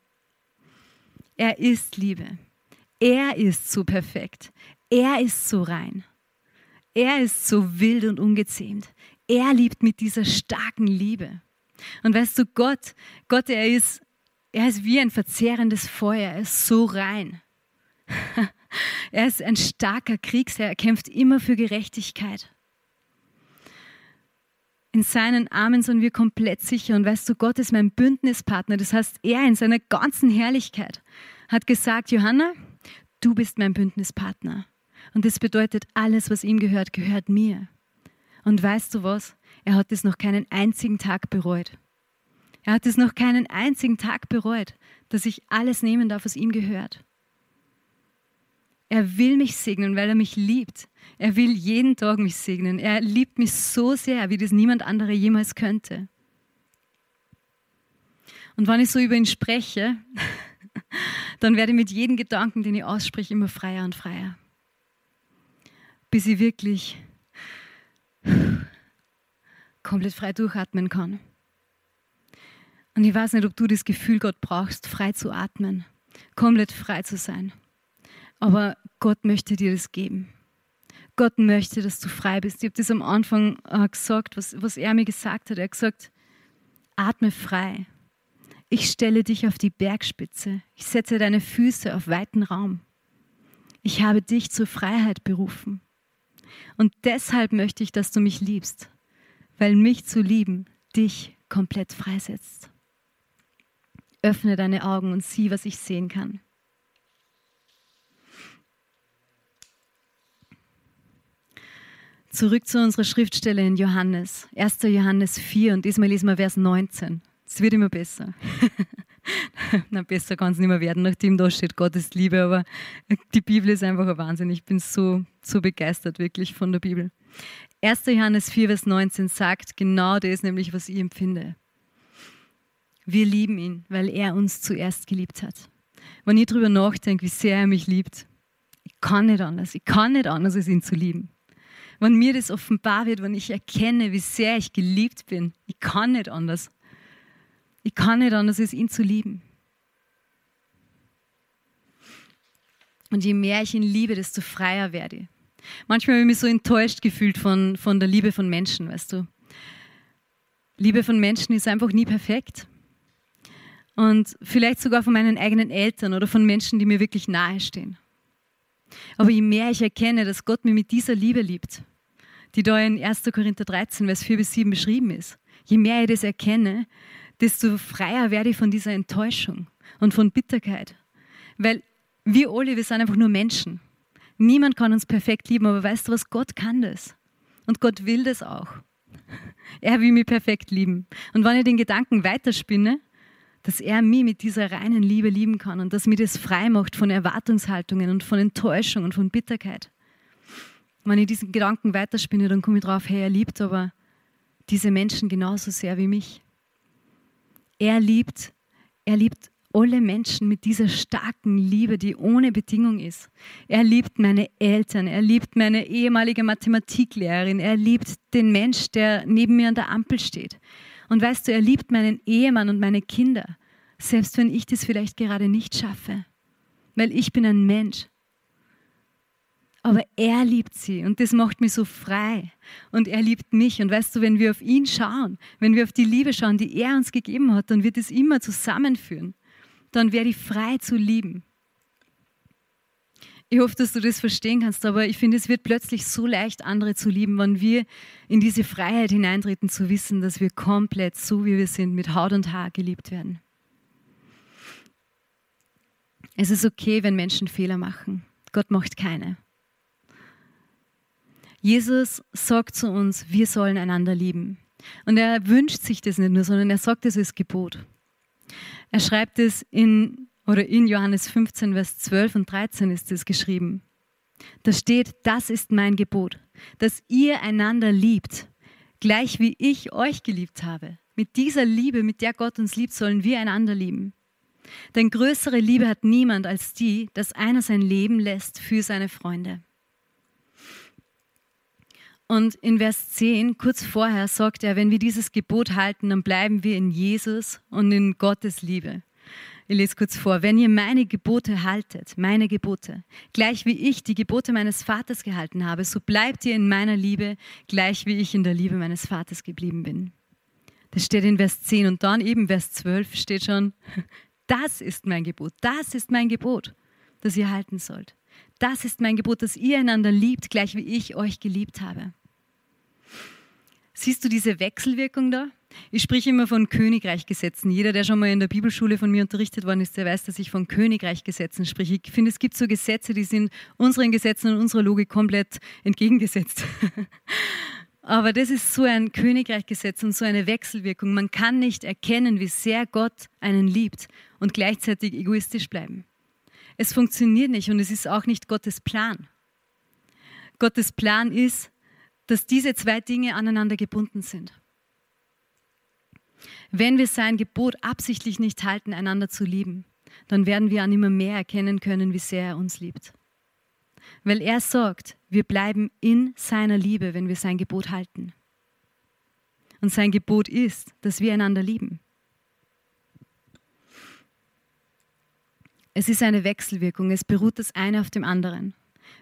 Er ist Liebe. Er ist so perfekt. Er ist so rein. Er ist so wild und ungezähmt. Er liebt mit dieser starken Liebe. Und weißt du, Gott, Gott, er ist, er ist wie ein verzehrendes Feuer. Er ist so rein. Er ist ein starker Kriegsherr, er kämpft immer für Gerechtigkeit. In seinen Armen sind wir komplett sicher. Und weißt du, Gott ist mein Bündnispartner. Das heißt, er in seiner ganzen Herrlichkeit hat gesagt, Johanna, du bist mein Bündnispartner. Und das bedeutet, alles, was ihm gehört, gehört mir. Und weißt du was? Er hat es noch keinen einzigen Tag bereut. Er hat es noch keinen einzigen Tag bereut, dass ich alles nehmen darf, was ihm gehört. Er will mich segnen, weil er mich liebt. Er will jeden Tag mich segnen. Er liebt mich so sehr, wie das niemand andere jemals könnte. Und wenn ich so über ihn spreche, dann werde ich mit jedem Gedanken, den ich ausspreche, immer freier und freier. Bis ich wirklich komplett frei durchatmen kann. Und ich weiß nicht, ob du das Gefühl Gott brauchst, frei zu atmen, komplett frei zu sein. Aber Gott möchte dir das geben. Gott möchte, dass du frei bist. Ich habe das am Anfang äh, gesagt, was, was er mir gesagt hat. Er hat gesagt, atme frei. Ich stelle dich auf die Bergspitze. Ich setze deine Füße auf weiten Raum. Ich habe dich zur Freiheit berufen. Und deshalb möchte ich, dass du mich liebst, weil mich zu lieben dich komplett freisetzt. Öffne deine Augen und sieh, was ich sehen kann. Zurück zu unserer Schriftstelle in Johannes, 1. Johannes 4 und diesmal lesen wir Vers 19. Es wird immer besser. Na, besser kann es nicht mehr werden, nachdem da steht, Gott ist Liebe, aber die Bibel ist einfach ein Wahnsinn. Ich bin so, so begeistert wirklich von der Bibel. 1. Johannes 4, Vers 19 sagt genau das, nämlich was ich empfinde. Wir lieben ihn, weil er uns zuerst geliebt hat. Wenn ich darüber nachdenke, wie sehr er mich liebt, ich kann nicht anders. Ich kann nicht anders, als ihn zu lieben wenn mir das offenbar wird, wenn ich erkenne, wie sehr ich geliebt bin, ich kann nicht anders. Ich kann nicht anders, als ihn zu lieben. Und je mehr ich ihn liebe, desto freier werde ich. Manchmal habe ich mich so enttäuscht gefühlt von, von der Liebe von Menschen, weißt du. Liebe von Menschen ist einfach nie perfekt. Und vielleicht sogar von meinen eigenen Eltern oder von Menschen, die mir wirklich nahe stehen. Aber je mehr ich erkenne, dass Gott mich mit dieser Liebe liebt, die da in 1. Korinther 13, Vers 4 bis 7 beschrieben ist, je mehr ich das erkenne, desto freier werde ich von dieser Enttäuschung und von Bitterkeit. Weil wir alle, wir sind einfach nur Menschen. Niemand kann uns perfekt lieben, aber weißt du was, Gott kann das. Und Gott will das auch. Er will mich perfekt lieben. Und wenn ich den Gedanken weiterspinne, dass er mich mit dieser reinen Liebe lieben kann und dass mir das frei macht von Erwartungshaltungen und von Enttäuschung und von Bitterkeit. Wenn ich diesen Gedanken weiterspinne, dann komme ich drauf, hey, er liebt aber diese Menschen genauso sehr wie mich. Er liebt, er liebt alle Menschen mit dieser starken Liebe, die ohne Bedingung ist. Er liebt meine Eltern, er liebt meine ehemalige Mathematiklehrerin, er liebt den Mensch, der neben mir an der Ampel steht. Und weißt du, er liebt meinen Ehemann und meine Kinder, selbst wenn ich das vielleicht gerade nicht schaffe, weil ich bin ein Mensch. Aber er liebt sie und das macht mich so frei. Und er liebt mich. Und weißt du, wenn wir auf ihn schauen, wenn wir auf die Liebe schauen, die er uns gegeben hat, dann wird es immer zusammenführen. Dann werde ich frei zu lieben. Ich hoffe, dass du das verstehen kannst, aber ich finde, es wird plötzlich so leicht, andere zu lieben, wenn wir in diese Freiheit hineintreten, zu wissen, dass wir komplett so, wie wir sind, mit Haut und Haar geliebt werden. Es ist okay, wenn Menschen Fehler machen. Gott macht keine. Jesus sagt zu uns, wir sollen einander lieben. Und er wünscht sich das nicht nur, sondern er sagt es als Gebot. Er schreibt es in, oder in Johannes 15, Vers 12 und 13 ist es geschrieben. Da steht, das ist mein Gebot, dass ihr einander liebt, gleich wie ich euch geliebt habe. Mit dieser Liebe, mit der Gott uns liebt, sollen wir einander lieben. Denn größere Liebe hat niemand als die, dass einer sein Leben lässt für seine Freunde. Und in Vers 10, kurz vorher, sagt er, wenn wir dieses Gebot halten, dann bleiben wir in Jesus und in Gottes Liebe. Ich lese kurz vor. Wenn ihr meine Gebote haltet, meine Gebote, gleich wie ich die Gebote meines Vaters gehalten habe, so bleibt ihr in meiner Liebe, gleich wie ich in der Liebe meines Vaters geblieben bin. Das steht in Vers 10 und dann eben Vers 12 steht schon, das ist mein Gebot, das ist mein Gebot, das ihr halten sollt. Das ist mein Gebot, dass ihr einander liebt, gleich wie ich euch geliebt habe. Siehst du diese Wechselwirkung da? Ich spreche immer von Königreichgesetzen. Jeder, der schon mal in der Bibelschule von mir unterrichtet worden ist, der weiß, dass ich von Königreichgesetzen spreche. Ich finde, es gibt so Gesetze, die sind unseren Gesetzen und unserer Logik komplett entgegengesetzt. Aber das ist so ein Königreichgesetz und so eine Wechselwirkung. Man kann nicht erkennen, wie sehr Gott einen liebt und gleichzeitig egoistisch bleiben. Es funktioniert nicht und es ist auch nicht Gottes Plan. Gottes Plan ist, dass diese zwei Dinge aneinander gebunden sind. Wenn wir sein Gebot absichtlich nicht halten, einander zu lieben, dann werden wir an immer mehr erkennen können, wie sehr er uns liebt. Weil er sagt, wir bleiben in seiner Liebe, wenn wir sein Gebot halten. Und sein Gebot ist, dass wir einander lieben. Es ist eine Wechselwirkung, es beruht das eine auf dem anderen.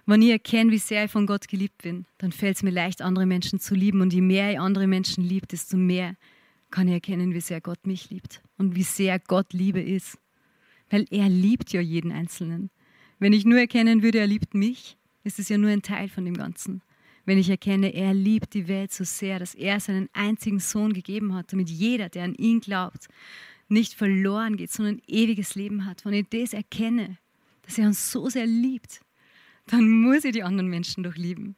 Wenn ich erkenne, wie sehr ich von Gott geliebt bin, dann fällt es mir leicht, andere Menschen zu lieben. Und je mehr ich andere Menschen liebe, desto mehr kann ich erkennen, wie sehr Gott mich liebt und wie sehr Gott Liebe ist. Weil er liebt ja jeden Einzelnen. Wenn ich nur erkennen würde, er liebt mich, ist es ja nur ein Teil von dem Ganzen. Wenn ich erkenne, er liebt die Welt so sehr, dass er seinen einzigen Sohn gegeben hat, damit jeder, der an ihn glaubt, nicht verloren geht, sondern ein ewiges Leben hat. Wenn ich das erkenne, dass er uns so sehr liebt, dann muss ich die anderen Menschen doch lieben.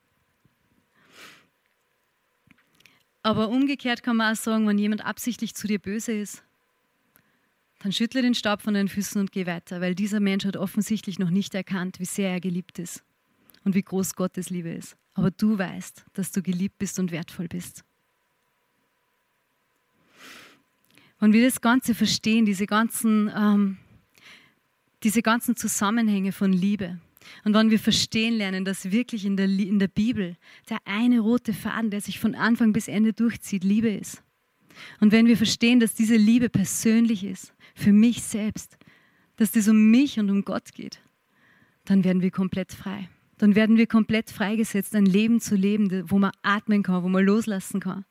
Aber umgekehrt kann man auch sagen, wenn jemand absichtlich zu dir böse ist, dann schüttle den Staub von deinen Füßen und geh weiter, weil dieser Mensch hat offensichtlich noch nicht erkannt, wie sehr er geliebt ist und wie groß Gottes Liebe ist. Aber du weißt, dass du geliebt bist und wertvoll bist. Wenn wir das Ganze verstehen, diese ganzen, ähm, diese ganzen Zusammenhänge von Liebe, und wenn wir verstehen lernen, dass wirklich in der, in der Bibel der eine rote Faden, der sich von Anfang bis Ende durchzieht, Liebe ist. Und wenn wir verstehen, dass diese Liebe persönlich ist, für mich selbst, dass das um mich und um Gott geht, dann werden wir komplett frei. Dann werden wir komplett freigesetzt, ein Leben zu leben, wo man atmen kann, wo man loslassen kann,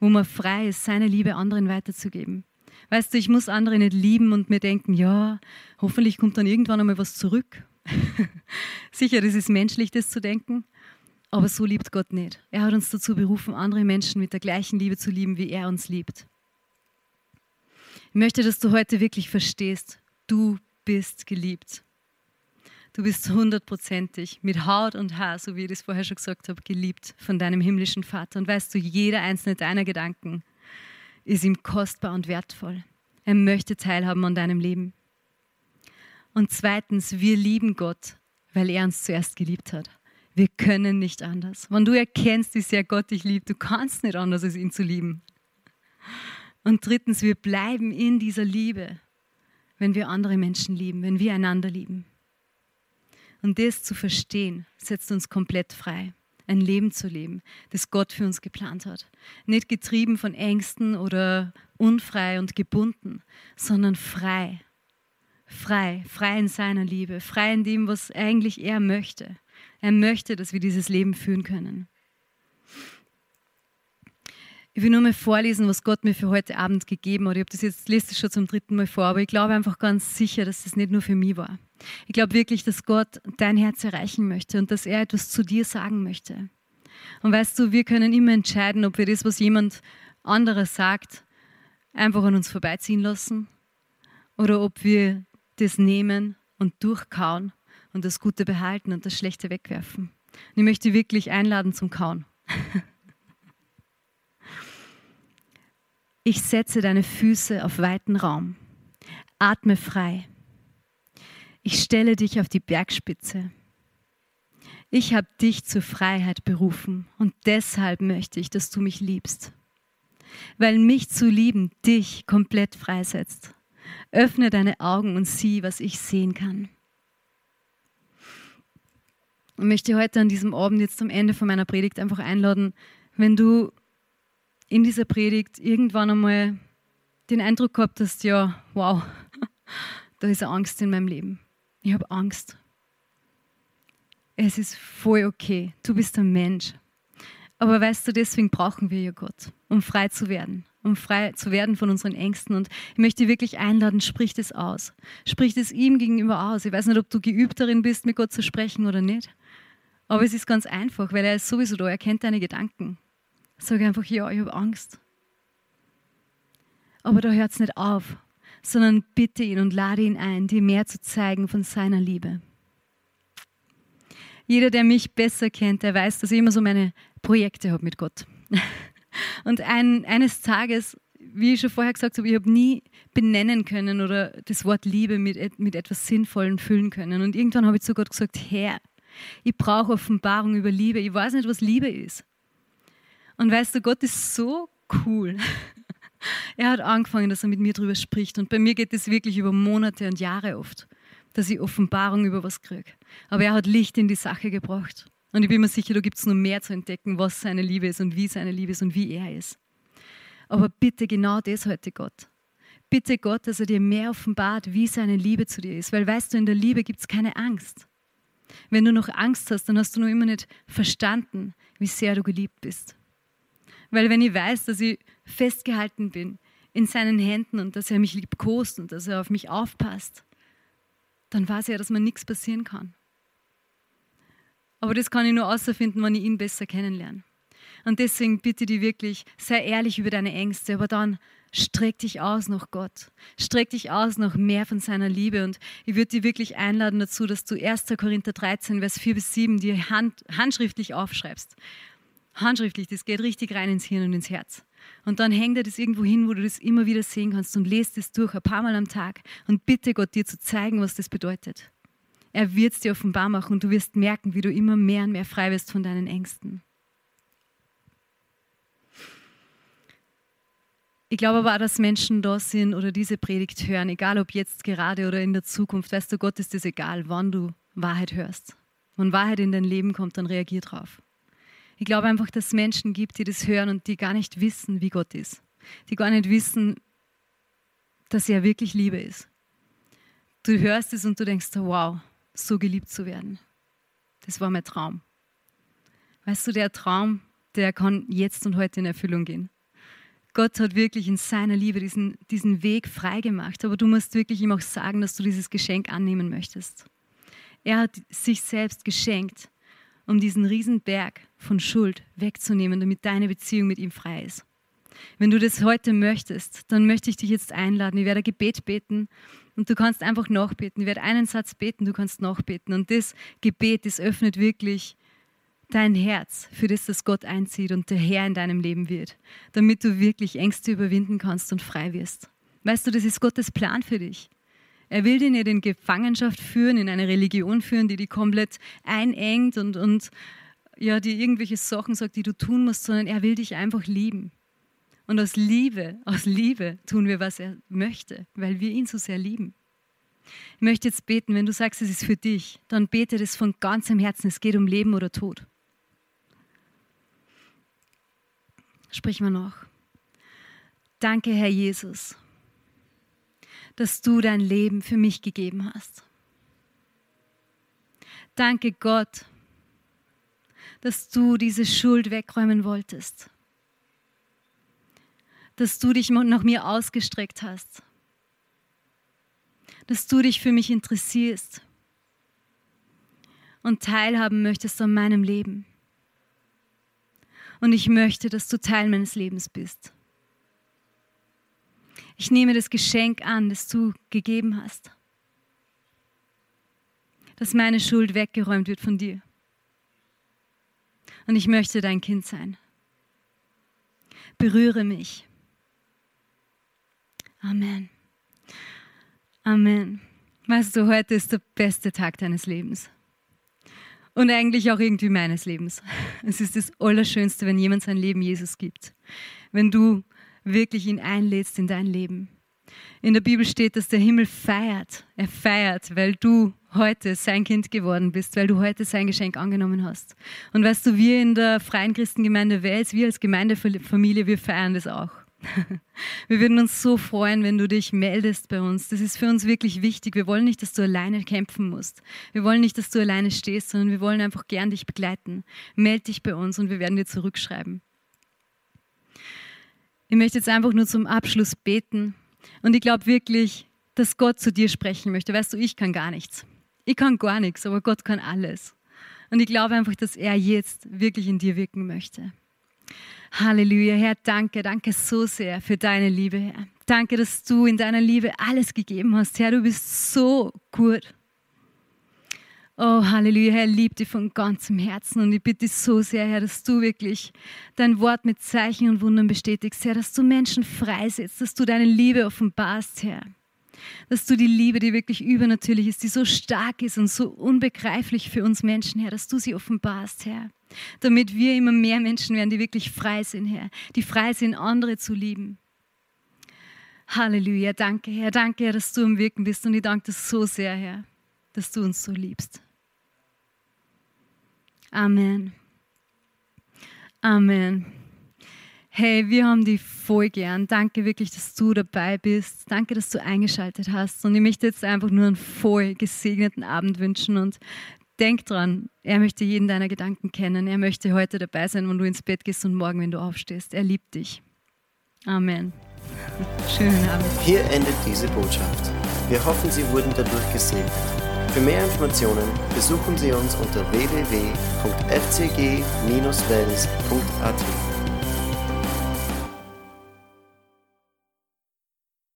wo man frei ist, seine Liebe anderen weiterzugeben. Weißt du, ich muss andere nicht lieben und mir denken, ja, hoffentlich kommt dann irgendwann einmal was zurück Sicher, das ist menschlich, das zu denken, aber so liebt Gott nicht. Er hat uns dazu berufen, andere Menschen mit der gleichen Liebe zu lieben, wie er uns liebt. Ich möchte, dass du heute wirklich verstehst, du bist geliebt. Du bist hundertprozentig mit Haut und Haar, so wie ich das vorher schon gesagt habe, geliebt von deinem himmlischen Vater. Und weißt du, jeder einzelne deiner Gedanken ist ihm kostbar und wertvoll. Er möchte teilhaben an deinem Leben. Und zweitens, wir lieben Gott, weil er uns zuerst geliebt hat. Wir können nicht anders. Wenn du erkennst, wie sehr Gott dich liebt, du kannst nicht anders, als ihn zu lieben. Und drittens, wir bleiben in dieser Liebe, wenn wir andere Menschen lieben, wenn wir einander lieben. Und das zu verstehen, setzt uns komplett frei, ein Leben zu leben, das Gott für uns geplant hat. Nicht getrieben von Ängsten oder unfrei und gebunden, sondern frei, frei, frei in seiner Liebe, frei in dem, was eigentlich er möchte. Er möchte, dass wir dieses Leben führen können. Ich will nur mal vorlesen, was Gott mir für heute Abend gegeben hat. Ich habe das jetzt, lese das schon zum dritten Mal vor, aber ich glaube einfach ganz sicher, dass das nicht nur für mich war. Ich glaube wirklich, dass Gott dein Herz erreichen möchte und dass er etwas zu dir sagen möchte. Und weißt du, wir können immer entscheiden, ob wir das, was jemand anderes sagt, einfach an uns vorbeiziehen lassen oder ob wir das nehmen und durchkauen und das Gute behalten und das Schlechte wegwerfen. Und ich möchte wirklich einladen zum Kauen. Ich setze deine Füße auf weiten Raum. Atme frei. Ich stelle dich auf die Bergspitze. Ich habe dich zur Freiheit berufen und deshalb möchte ich, dass du mich liebst. Weil mich zu lieben dich komplett freisetzt. Öffne deine Augen und sieh, was ich sehen kann. Ich möchte heute an diesem Abend jetzt am Ende von meiner Predigt einfach einladen, wenn du in dieser Predigt irgendwann einmal den Eindruck gehabt hast, ja, wow, da ist Angst in meinem Leben. Ich habe Angst. Es ist voll okay. Du bist ein Mensch. Aber weißt du, deswegen brauchen wir ja Gott, um frei zu werden um frei zu werden von unseren Ängsten. Und ich möchte wirklich einladen, sprich das aus. Sprich das ihm gegenüber aus. Ich weiß nicht, ob du geübt darin bist, mit Gott zu sprechen oder nicht. Aber es ist ganz einfach, weil er ist sowieso da, er kennt deine Gedanken. Sag einfach, ja, ich habe Angst. Aber da hört es nicht auf, sondern bitte ihn und lade ihn ein, dir mehr zu zeigen von seiner Liebe. Jeder, der mich besser kennt, der weiß, dass ich immer so meine Projekte habe mit Gott. Und ein, eines Tages, wie ich schon vorher gesagt habe, ich habe nie benennen können oder das Wort Liebe mit, mit etwas Sinnvollem füllen können. Und irgendwann habe ich zu Gott gesagt, Herr, ich brauche Offenbarung über Liebe. Ich weiß nicht, was Liebe ist. Und weißt du, Gott ist so cool. Er hat angefangen, dass er mit mir darüber spricht. Und bei mir geht es wirklich über Monate und Jahre oft, dass ich Offenbarung über was kriege. Aber er hat Licht in die Sache gebracht. Und ich bin mir sicher, da gibt es noch mehr zu entdecken, was seine Liebe ist und wie seine Liebe ist und wie er ist. Aber bitte genau das heute Gott. Bitte Gott, dass er dir mehr offenbart, wie seine Liebe zu dir ist. Weil weißt du, in der Liebe gibt es keine Angst. Wenn du noch Angst hast, dann hast du noch immer nicht verstanden, wie sehr du geliebt bist. Weil wenn ich weiß, dass ich festgehalten bin in seinen Händen und dass er mich liebkost und dass er auf mich aufpasst, dann weiß er, dass mir nichts passieren kann. Aber das kann ich nur außerfinden, wenn ich ihn besser kennenlerne. Und deswegen bitte dich wirklich, sei ehrlich über deine Ängste, aber dann streck dich aus nach Gott. Streck dich aus nach mehr von seiner Liebe. Und ich würde dich wirklich einladen dazu, dass du 1. Korinther 13, Vers 4 bis 7 dir hand, handschriftlich aufschreibst. Handschriftlich, das geht richtig rein ins Hirn und ins Herz. Und dann hängt dir das irgendwo hin, wo du das immer wieder sehen kannst und lest es durch ein paar Mal am Tag und bitte Gott dir zu zeigen, was das bedeutet. Er wird es dir offenbar machen und du wirst merken, wie du immer mehr und mehr frei wirst von deinen Ängsten. Ich glaube aber auch, dass Menschen da sind oder diese Predigt hören, egal ob jetzt gerade oder in der Zukunft. Weißt du, Gott ist es egal, wann du Wahrheit hörst. Wenn Wahrheit in dein Leben kommt, dann reagier drauf. Ich glaube einfach, dass es Menschen gibt, die das hören und die gar nicht wissen, wie Gott ist. Die gar nicht wissen, dass er wirklich Liebe ist. Du hörst es und du denkst, wow, so geliebt zu werden. Das war mein Traum. Weißt du, der Traum, der kann jetzt und heute in Erfüllung gehen. Gott hat wirklich in seiner Liebe diesen, diesen Weg freigemacht, aber du musst wirklich ihm auch sagen, dass du dieses Geschenk annehmen möchtest. Er hat sich selbst geschenkt, um diesen Riesenberg von Schuld wegzunehmen, damit deine Beziehung mit ihm frei ist. Wenn du das heute möchtest, dann möchte ich dich jetzt einladen. Ich werde ein Gebet beten und du kannst einfach nachbeten. Ich werde einen Satz beten, du kannst nachbeten. Und das Gebet, das öffnet wirklich dein Herz für das, das Gott einzieht und der Herr in deinem Leben wird, damit du wirklich Ängste überwinden kannst und frei wirst. Weißt du, das ist Gottes Plan für dich. Er will dich nicht in Gefangenschaft führen, in eine Religion führen, die dich komplett einengt und, und ja, dir irgendwelche Sachen sagt, die du tun musst, sondern er will dich einfach lieben. Und aus Liebe, aus Liebe tun wir, was er möchte, weil wir ihn so sehr lieben. Ich möchte jetzt beten, wenn du sagst, es ist für dich, dann bete das von ganzem Herzen. Es geht um Leben oder Tod. Sprich mal noch. Danke, Herr Jesus, dass du dein Leben für mich gegeben hast. Danke, Gott, dass du diese Schuld wegräumen wolltest. Dass du dich nach mir ausgestreckt hast. Dass du dich für mich interessierst und teilhaben möchtest an meinem Leben. Und ich möchte, dass du Teil meines Lebens bist. Ich nehme das Geschenk an, das du gegeben hast. Dass meine Schuld weggeräumt wird von dir. Und ich möchte dein Kind sein. Berühre mich. Amen. Amen. Weißt du, heute ist der beste Tag deines Lebens. Und eigentlich auch irgendwie meines Lebens. Es ist das Allerschönste, wenn jemand sein Leben Jesus gibt. Wenn du wirklich ihn einlädst in dein Leben. In der Bibel steht, dass der Himmel feiert. Er feiert, weil du heute sein Kind geworden bist, weil du heute sein Geschenk angenommen hast. Und weißt du, wir in der Freien Christengemeinde Wels, wir als Gemeindefamilie, wir feiern das auch. Wir würden uns so freuen, wenn du dich meldest bei uns. Das ist für uns wirklich wichtig. Wir wollen nicht, dass du alleine kämpfen musst. Wir wollen nicht, dass du alleine stehst, sondern wir wollen einfach gern dich begleiten. Meld dich bei uns und wir werden dir zurückschreiben. Ich möchte jetzt einfach nur zum Abschluss beten. Und ich glaube wirklich, dass Gott zu dir sprechen möchte. Weißt du, ich kann gar nichts. Ich kann gar nichts, aber Gott kann alles. Und ich glaube einfach, dass er jetzt wirklich in dir wirken möchte. Halleluja, Herr, danke, danke so sehr für deine Liebe, Herr. Danke, dass du in deiner Liebe alles gegeben hast, Herr. Du bist so gut. Oh, Halleluja, Herr, lieb dich von ganzem Herzen und ich bitte dich so sehr, Herr, dass du wirklich dein Wort mit Zeichen und Wundern bestätigst, Herr, dass du Menschen freisetzt, dass du deine Liebe offenbarst, Herr. Dass du die Liebe, die wirklich übernatürlich ist, die so stark ist und so unbegreiflich für uns Menschen, Herr, dass du sie offenbarst, Herr. Damit wir immer mehr Menschen werden, die wirklich frei sind, Herr, die frei sind, andere zu lieben. Halleluja, danke, Herr, danke, Herr, dass du am Wirken bist und ich danke dir so sehr, Herr, dass du uns so liebst. Amen. Amen. Hey, wir haben dich voll gern. Danke wirklich, dass du dabei bist. Danke, dass du eingeschaltet hast. Und ich möchte jetzt einfach nur einen voll gesegneten Abend wünschen. Und denk dran, er möchte jeden deiner Gedanken kennen. Er möchte heute dabei sein, wenn du ins Bett gehst und morgen, wenn du aufstehst. Er liebt dich. Amen. Schönen Abend. Hier endet diese Botschaft. Wir hoffen, Sie wurden dadurch gesegnet. Für mehr Informationen besuchen Sie uns unter www.fcg-wells.at.